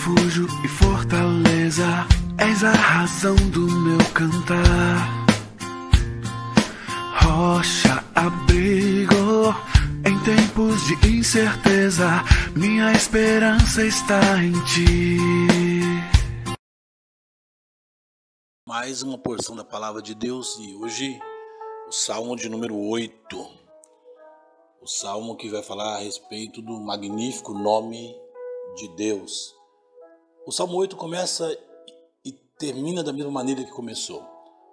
refúgio e fortaleza, és a razão do meu cantar. Rocha, abrigo em tempos de incerteza, minha esperança está em ti. Mais uma porção da palavra de Deus e hoje o Salmo de número 8. O salmo que vai falar a respeito do magnífico nome de Deus. O Salmo 8 começa e termina da mesma maneira que começou.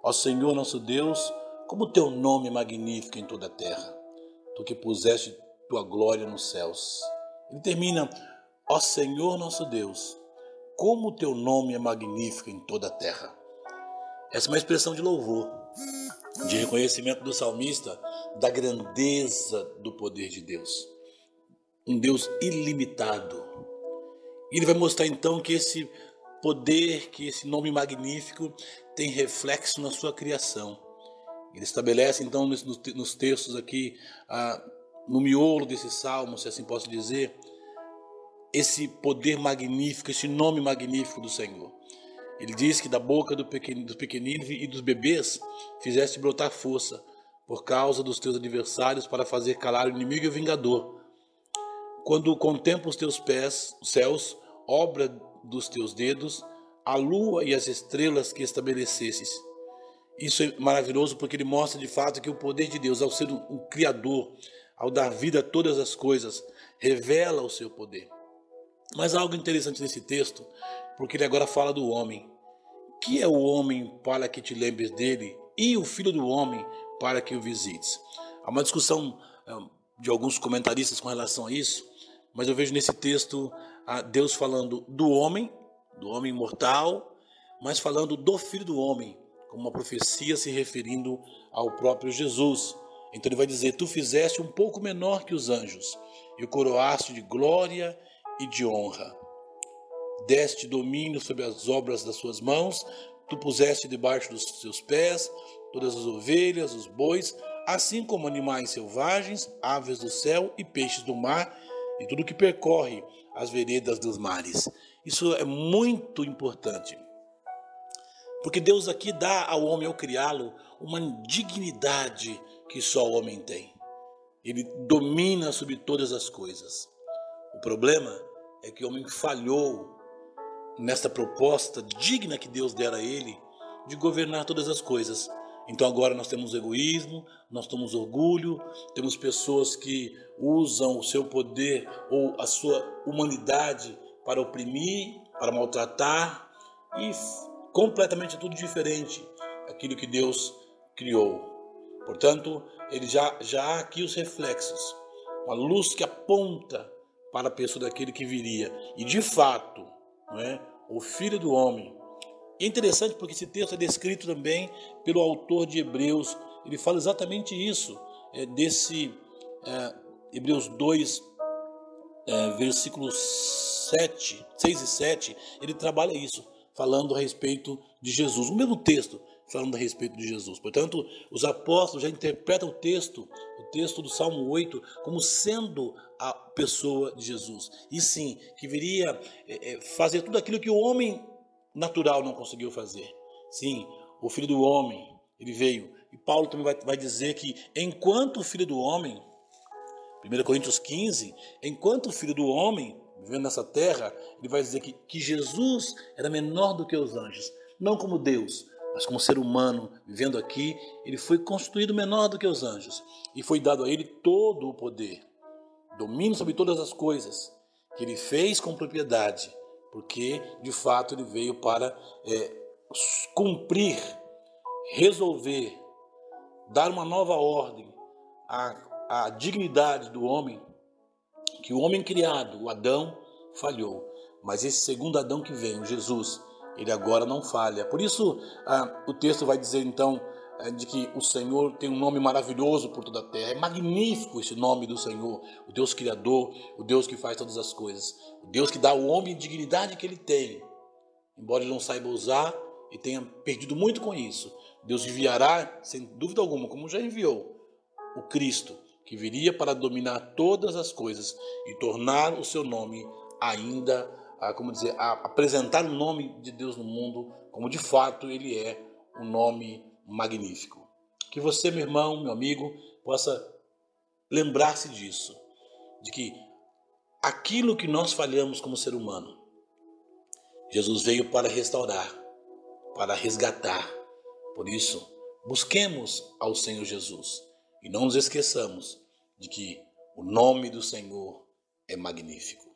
Ó Senhor nosso Deus, como teu nome é magnífico em toda a terra, tu que puseste tua glória nos céus. Ele termina, ó Senhor nosso Deus, como teu nome é magnífico em toda a terra. Essa é uma expressão de louvor, de reconhecimento do salmista da grandeza do poder de Deus. Um Deus ilimitado, e ele vai mostrar então que esse poder, que esse nome magnífico tem reflexo na sua criação. Ele estabelece então nos, textos aqui, no miolo desse salmo, se assim posso dizer, esse poder magnífico, esse nome magnífico do Senhor. Ele diz que da boca do pequeno, dos pequeninos e dos bebês fizeste brotar força por causa dos teus adversários para fazer calar o inimigo e o vingador quando contemplo os teus pés, os céus, obra dos teus dedos, a lua e as estrelas que estabelecesses. Isso é maravilhoso porque ele mostra de fato que o poder de Deus, ao ser um criador, ao dar vida a todas as coisas, revela o seu poder. Mas há algo interessante nesse texto, porque ele agora fala do homem. Que é o homem para que te lembres dele e o filho do homem para que o visites? Há uma discussão eh, de alguns comentaristas com relação a isso, mas eu vejo nesse texto Deus falando do homem, do homem mortal, mas falando do filho do homem, como uma profecia se referindo ao próprio Jesus. Então ele vai dizer: Tu fizeste um pouco menor que os anjos, e o coroaste de glória e de honra. Deste domínio sobre as obras das suas mãos, tu puseste debaixo dos seus pés todas as ovelhas, os bois, assim como animais selvagens, aves do céu e peixes do mar e tudo que percorre as veredas dos mares. Isso é muito importante. Porque Deus aqui dá ao homem, ao criá-lo, uma dignidade que só o homem tem. Ele domina sobre todas as coisas. O problema é que o homem falhou nesta proposta digna que Deus dera a ele de governar todas as coisas. Então agora nós temos egoísmo, nós temos orgulho, temos pessoas que usam o seu poder ou a sua humanidade para oprimir, para maltratar e completamente tudo diferente daquilo que Deus criou. Portanto, ele já, já há aqui os reflexos, uma luz que aponta para a pessoa daquele que viria. E de fato, não é? o Filho do Homem é interessante porque esse texto é descrito também pelo autor de Hebreus. Ele fala exatamente isso, é, desse é, Hebreus 2, é, versículos 7, 6 e 7. Ele trabalha isso, falando a respeito de Jesus. O mesmo texto falando a respeito de Jesus. Portanto, os apóstolos já interpretam o texto, o texto do Salmo 8, como sendo a pessoa de Jesus. E sim, que viria é, é, fazer tudo aquilo que o homem natural não conseguiu fazer. Sim, o filho do homem, ele veio. E Paulo também vai, vai dizer que enquanto o filho do homem, 1 Coríntios 15, enquanto o filho do homem, vivendo nessa terra, ele vai dizer que, que Jesus era menor do que os anjos. Não como Deus, mas como ser humano vivendo aqui, ele foi constituído menor do que os anjos. E foi dado a ele todo o poder, domínio sobre todas as coisas, que ele fez com propriedade porque de fato ele veio para é, cumprir, resolver, dar uma nova ordem à, à dignidade do homem, que o homem criado, o Adão, falhou. Mas esse segundo Adão que vem, Jesus, ele agora não falha. Por isso ah, o texto vai dizer então de que o Senhor tem um nome maravilhoso por toda a terra. É magnífico esse nome do Senhor, o Deus Criador, o Deus que faz todas as coisas, o Deus que dá ao homem a dignidade que ele tem, embora ele não saiba usar e tenha perdido muito com isso. Deus enviará, sem dúvida alguma, como já enviou, o Cristo, que viria para dominar todas as coisas e tornar o seu nome ainda como dizer, apresentar o nome de Deus no mundo como de fato ele é um nome magnífico. Que você, meu irmão, meu amigo, possa lembrar-se disso, de que aquilo que nós falhamos como ser humano, Jesus veio para restaurar, para resgatar. Por isso, busquemos ao Senhor Jesus e não nos esqueçamos de que o nome do Senhor é magnífico.